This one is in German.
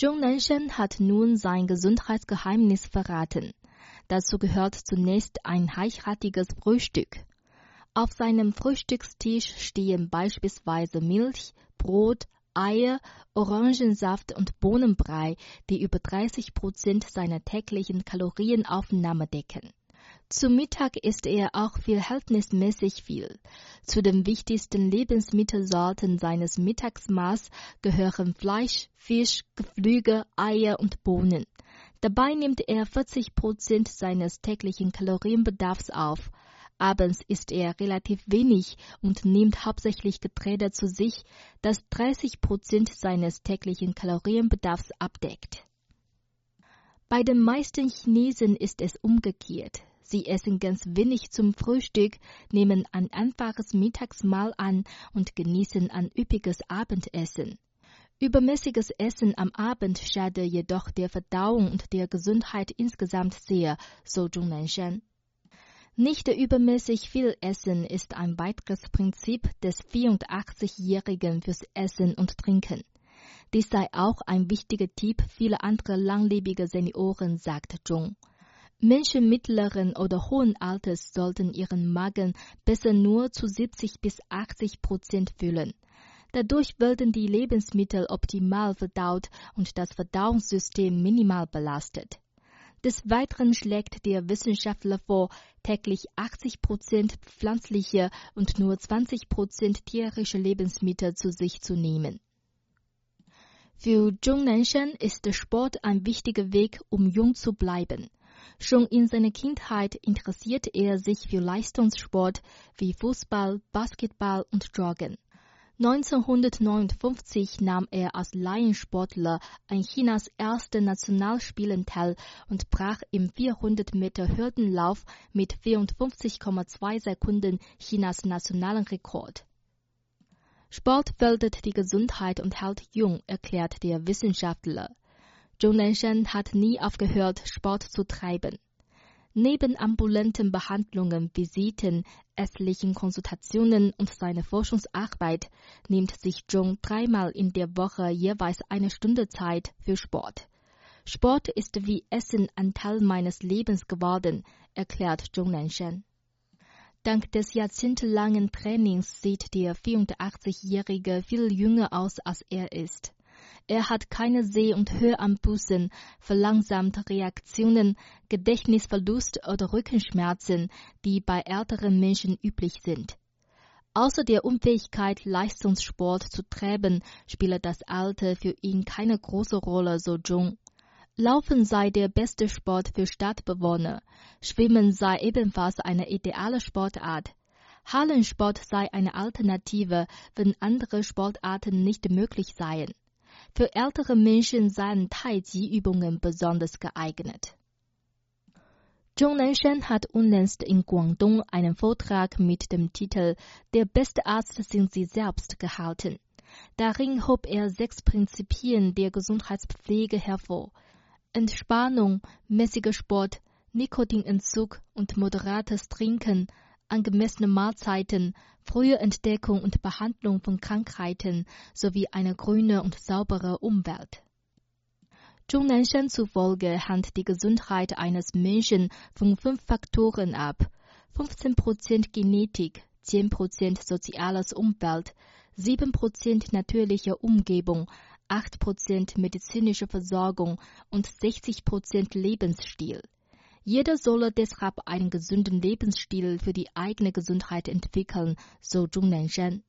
Zhong Nanshan hat nun sein Gesundheitsgeheimnis verraten. Dazu gehört zunächst ein reichhaltiges Frühstück. Auf seinem Frühstückstisch stehen beispielsweise Milch, Brot, Eier, Orangensaft und Bohnenbrei, die über 30 Prozent seiner täglichen Kalorienaufnahme decken. Zum Mittag isst er auch verhältnismäßig viel. Zu den wichtigsten Lebensmittelsorten seines Mittagsmaß gehören Fleisch, Fisch, Geflügel, Eier und Bohnen. Dabei nimmt er 40 Prozent seines täglichen Kalorienbedarfs auf. Abends isst er relativ wenig und nimmt hauptsächlich Getreide zu sich, das 30 Prozent seines täglichen Kalorienbedarfs abdeckt. Bei den meisten Chinesen ist es umgekehrt. Sie essen ganz wenig zum Frühstück, nehmen ein einfaches Mittagsmahl an und genießen ein üppiges Abendessen. Übermäßiges Essen am Abend schade jedoch der Verdauung und der Gesundheit insgesamt sehr, so Zhong Nanshan. Nicht übermäßig viel Essen ist ein weiteres Prinzip des 84-Jährigen fürs Essen und Trinken. Dies sei auch ein wichtiger Tipp vieler anderer langlebiger Senioren, sagt Zhong. Menschen mittleren oder hohen Alters sollten ihren Magen besser nur zu 70 bis 80 Prozent füllen. Dadurch werden die Lebensmittel optimal verdaut und das Verdauungssystem minimal belastet. Des Weiteren schlägt der Wissenschaftler vor, täglich 80 Prozent pflanzliche und nur 20 Prozent tierische Lebensmittel zu sich zu nehmen. Für Zhong Nanshan ist der Sport ein wichtiger Weg, um jung zu bleiben. Schon in seiner Kindheit interessierte er sich für Leistungssport wie Fußball, Basketball und Joggen. 1959 nahm er als Laiensportler an Chinas ersten Nationalspielen teil und brach im 400 Meter Hürdenlauf mit 54,2 Sekunden Chinas nationalen Rekord. Sport fördert die Gesundheit und hält jung, erklärt der Wissenschaftler. Zhong Nanshan hat nie aufgehört, Sport zu treiben. Neben ambulanten Behandlungen, Visiten, ärztlichen Konsultationen und seiner Forschungsarbeit nimmt sich Zhong dreimal in der Woche jeweils eine Stunde Zeit für Sport. Sport ist wie Essen ein Teil meines Lebens geworden, erklärt Zhong Nanshan. Dank des jahrzehntelangen Trainings sieht der 84-Jährige viel jünger aus, als er ist. Er hat keine Seh- und Höranbußen, verlangsamte Reaktionen, Gedächtnisverlust oder Rückenschmerzen, die bei älteren Menschen üblich sind. Außer der Unfähigkeit, Leistungssport zu treiben, spiele das Alter für ihn keine große Rolle, so Zhong. Laufen sei der beste Sport für Stadtbewohner. Schwimmen sei ebenfalls eine ideale Sportart. Hallensport sei eine Alternative, wenn andere Sportarten nicht möglich seien. Für ältere Menschen seien Tai-Chi-Übungen besonders geeignet. Zhong Nanshan hat unlängst in Guangdong einen Vortrag mit dem Titel Der beste Arzt sind Sie selbst gehalten. Darin hob er sechs Prinzipien der Gesundheitspflege hervor. Entspannung, mäßiger Sport, Nikotinentzug und moderates Trinken angemessene Mahlzeiten, frühe Entdeckung und Behandlung von Krankheiten sowie eine grüne und saubere Umwelt. Zhong Nanshan zufolge hängt die Gesundheit eines Menschen von fünf Faktoren ab. 15% Genetik, 10% soziales Umwelt, 7% natürliche Umgebung, 8% medizinische Versorgung und 60% Lebensstil. Jeder solle deshalb einen gesunden Lebensstil für die eigene Gesundheit entwickeln, so Zhong Nanshan.